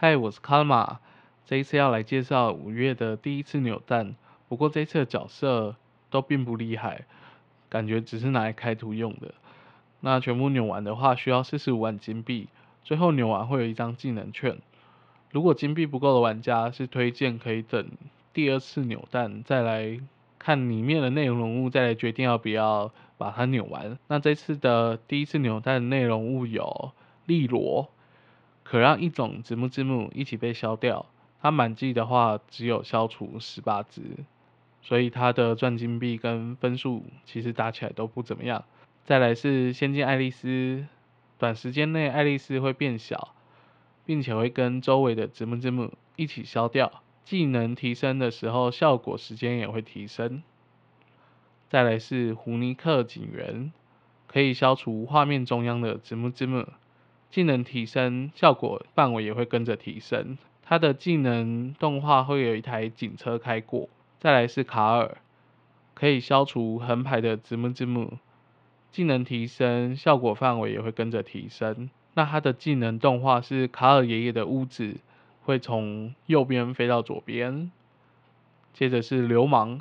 嗨，我是卡玛，这一次要来介绍五月的第一次扭蛋。不过这次的角色都并不厉害，感觉只是拿来开图用的。那全部扭完的话，需要四十五万金币。最后扭完会有一张技能券。如果金币不够的玩家，是推荐可以等第二次扭蛋再来看里面的内容物，再来决定要不要把它扭完。那这次的第一次扭蛋内容物有利罗。可让一种子木之木一起被消掉，它满季的话只有消除十八只，所以它的赚金币跟分数其实打起来都不怎么样。再来是仙境爱丽丝，短时间内爱丽丝会变小，并且会跟周围的子木之木一起消掉，技能提升的时候效果时间也会提升。再来是胡尼克警员，可以消除画面中央的子木之木。技能提升，效果范围也会跟着提升。它的技能动画会有一台警车开过。再来是卡尔，可以消除横排的字幕字幕。技能提升，效果范围也会跟着提升。那它的技能动画是卡尔爷爷的屋子会从右边飞到左边。接着是流氓，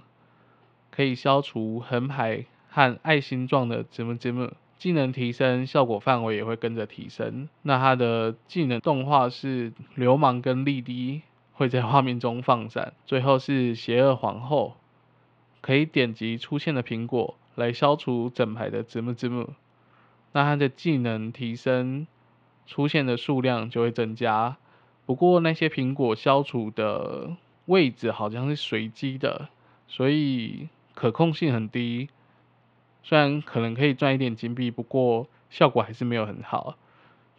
可以消除横排和爱心状的字幕字幕。技能提升，效果范围也会跟着提升。那它的技能动画是流氓跟莉莉会在画面中放闪。最后是邪恶皇后，可以点击出现的苹果来消除整排的字幕字幕。那它的技能提升，出现的数量就会增加。不过那些苹果消除的位置好像是随机的，所以可控性很低。虽然可能可以赚一点金币，不过效果还是没有很好。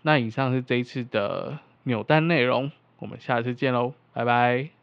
那以上是这一次的扭蛋内容，我们下次见喽，拜拜。